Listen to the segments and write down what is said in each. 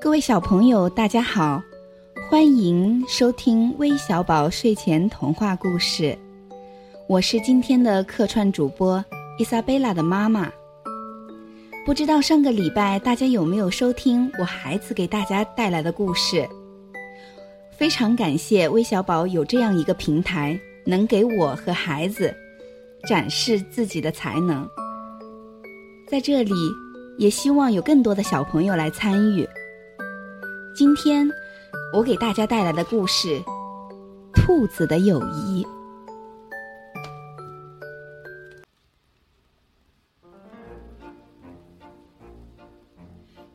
各位小朋友，大家好，欢迎收听微小宝睡前童话故事。我是今天的客串主播伊莎贝拉的妈妈。不知道上个礼拜大家有没有收听我孩子给大家带来的故事？非常感谢微小宝有这样一个平台，能给我和孩子展示自己的才能。在这里，也希望有更多的小朋友来参与。今天，我给大家带来的故事《兔子的友谊》。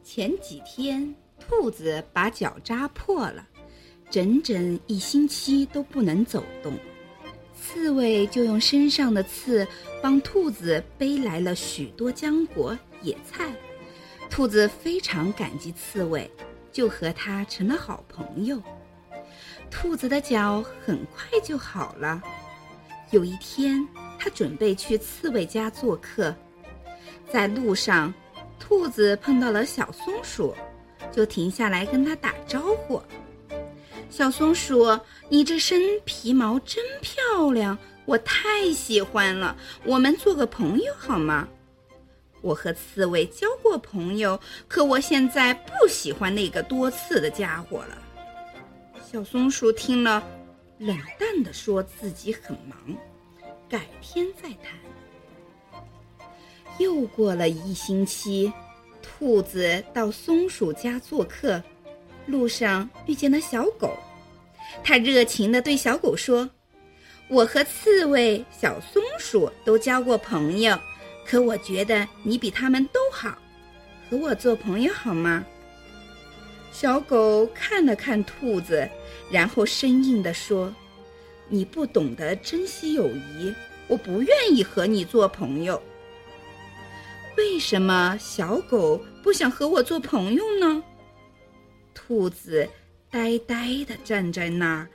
前几天，兔子把脚扎破了，整整一星期都不能走动。刺猬就用身上的刺帮兔子背来了许多浆果、野菜。兔子非常感激刺猬，就和它成了好朋友。兔子的脚很快就好了。有一天，它准备去刺猬家做客，在路上。兔子碰到了小松鼠，就停下来跟它打招呼。小松鼠，你这身皮毛真漂亮，我太喜欢了。我们做个朋友好吗？我和刺猬交过朋友，可我现在不喜欢那个多刺的家伙了。小松鼠听了，冷淡地说自己很忙，改天再谈。又过了一星期，兔子到松鼠家做客，路上遇见了小狗，它热情地对小狗说：“我和刺猬、小松鼠都交过朋友，可我觉得你比他们都好，和我做朋友好吗？”小狗看了看兔子，然后生硬地说：“你不懂得珍惜友谊，我不愿意和你做朋友。”为什么小狗不想和我做朋友呢？兔子呆呆地站在那儿，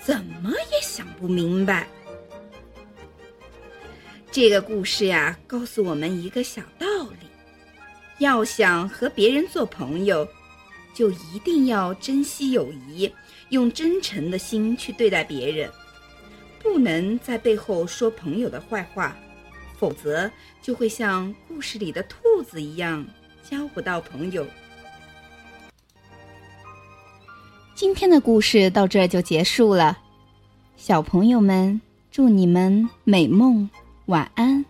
怎么也想不明白。这个故事呀，告诉我们一个小道理：要想和别人做朋友，就一定要珍惜友谊，用真诚的心去对待别人，不能在背后说朋友的坏话。否则就会像故事里的兔子一样，交不到朋友。今天的故事到这就结束了，小朋友们，祝你们美梦，晚安。